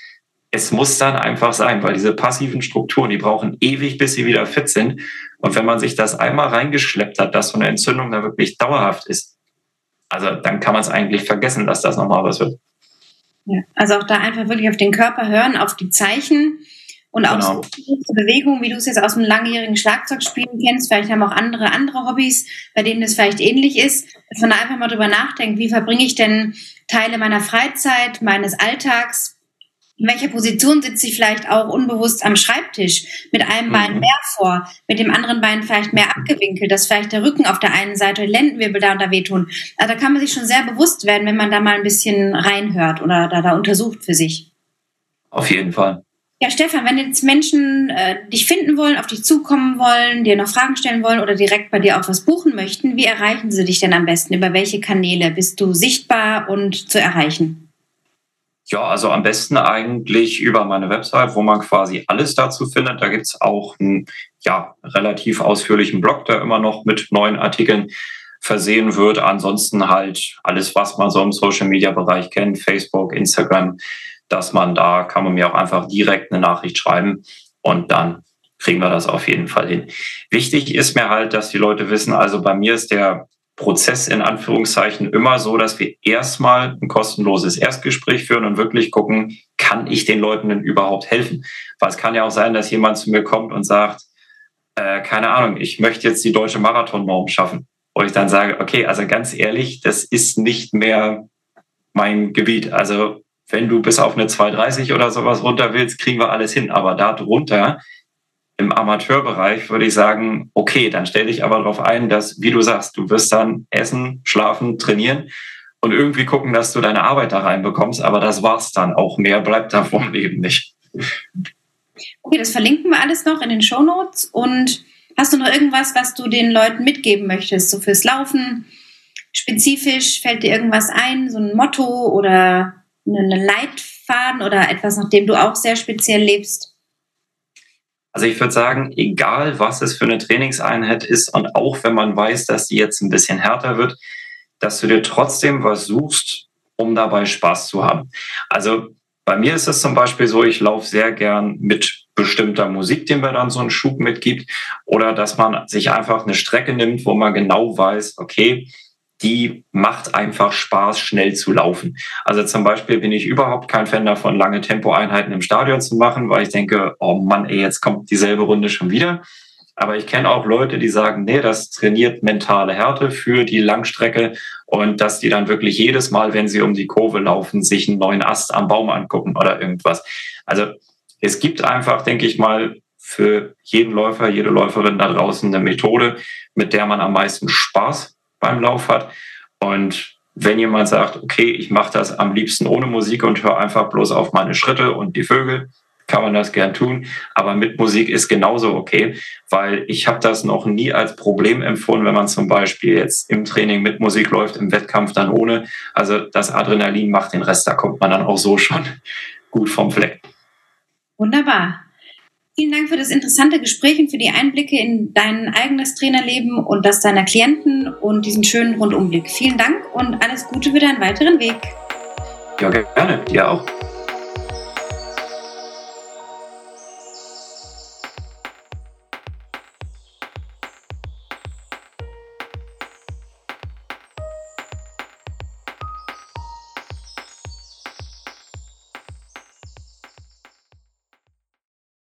Es muss dann einfach sein, weil diese passiven Strukturen, die brauchen ewig, bis sie wieder fit sind. Und wenn man sich das einmal reingeschleppt hat, dass so eine Entzündung da wirklich dauerhaft ist, also dann kann man es eigentlich vergessen, dass das nochmal was wird. Ja, also auch da einfach wirklich auf den Körper hören, auf die Zeichen und auch genau. so Bewegung, wie du es jetzt aus dem langjährigen Schlagzeugspielen kennst, vielleicht haben auch andere andere Hobbys, bei denen es vielleicht ähnlich ist, dass man einfach mal drüber nachdenkt, wie verbringe ich denn Teile meiner Freizeit, meines Alltags, in welcher Position sitze ich vielleicht auch unbewusst am Schreibtisch, mit einem mhm. Bein mehr vor, mit dem anderen Bein vielleicht mehr abgewinkelt, dass vielleicht der Rücken auf der einen Seite, die Lendenwirbel da und da wehtun. Also da kann man sich schon sehr bewusst werden, wenn man da mal ein bisschen reinhört oder da, da untersucht für sich. Auf jeden Fall. Ja, Stefan, wenn jetzt Menschen äh, dich finden wollen, auf dich zukommen wollen, dir noch Fragen stellen wollen oder direkt bei dir auch was buchen möchten, wie erreichen sie dich denn am besten? Über welche Kanäle bist du sichtbar und zu erreichen? Ja, also am besten eigentlich über meine Website, wo man quasi alles dazu findet. Da gibt es auch einen ja, relativ ausführlichen Blog, der immer noch mit neuen Artikeln versehen wird. Ansonsten halt alles, was man so im Social-Media-Bereich kennt, Facebook, Instagram, dass man da kann man mir auch einfach direkt eine Nachricht schreiben und dann kriegen wir das auf jeden Fall hin. Wichtig ist mir halt, dass die Leute wissen, also bei mir ist der Prozess in Anführungszeichen immer so, dass wir erstmal ein kostenloses Erstgespräch führen und wirklich gucken, kann ich den Leuten denn überhaupt helfen? Weil es kann ja auch sein, dass jemand zu mir kommt und sagt, äh, keine Ahnung, ich möchte jetzt die deutsche Marathonnorm schaffen. Wo ich dann sage, okay, also ganz ehrlich, das ist nicht mehr mein Gebiet. Also wenn du bis auf eine 230 oder sowas runter willst, kriegen wir alles hin. Aber da drunter im Amateurbereich würde ich sagen, okay, dann stell dich aber darauf ein, dass, wie du sagst, du wirst dann essen, schlafen, trainieren und irgendwie gucken, dass du deine Arbeit da reinbekommst. Aber das war's dann. Auch mehr bleibt davon eben nicht. Okay, das verlinken wir alles noch in den Show Notes. Und hast du noch irgendwas, was du den Leuten mitgeben möchtest, so fürs Laufen? Spezifisch fällt dir irgendwas ein, so ein Motto oder einen Leitfaden oder etwas, nach dem du auch sehr speziell lebst? Also ich würde sagen, egal was es für eine Trainingseinheit ist und auch wenn man weiß, dass die jetzt ein bisschen härter wird, dass du dir trotzdem was suchst, um dabei Spaß zu haben. Also bei mir ist es zum Beispiel so, ich laufe sehr gern mit bestimmter Musik, die mir dann so einen Schub mitgibt, oder dass man sich einfach eine Strecke nimmt, wo man genau weiß, okay, die macht einfach Spaß, schnell zu laufen. Also zum Beispiel bin ich überhaupt kein Fan davon, lange Tempoeinheiten im Stadion zu machen, weil ich denke, oh Mann, ey, jetzt kommt dieselbe Runde schon wieder. Aber ich kenne auch Leute, die sagen, nee, das trainiert mentale Härte für die Langstrecke und dass die dann wirklich jedes Mal, wenn sie um die Kurve laufen, sich einen neuen Ast am Baum angucken oder irgendwas. Also es gibt einfach, denke ich mal, für jeden Läufer, jede Läuferin da draußen eine Methode, mit der man am meisten Spaß beim Lauf hat. Und wenn jemand sagt, okay, ich mache das am liebsten ohne Musik und höre einfach bloß auf meine Schritte und die Vögel, kann man das gern tun. Aber mit Musik ist genauso okay, weil ich habe das noch nie als Problem empfunden, wenn man zum Beispiel jetzt im Training mit Musik läuft, im Wettkampf dann ohne. Also das Adrenalin macht den Rest, da kommt man dann auch so schon gut vom Fleck. Wunderbar. Vielen Dank für das interessante Gespräch und für die Einblicke in dein eigenes Trainerleben und das deiner Klienten und diesen schönen Rundumblick. Vielen Dank und alles Gute für deinen weiteren Weg. Ja, gerne. Dir auch.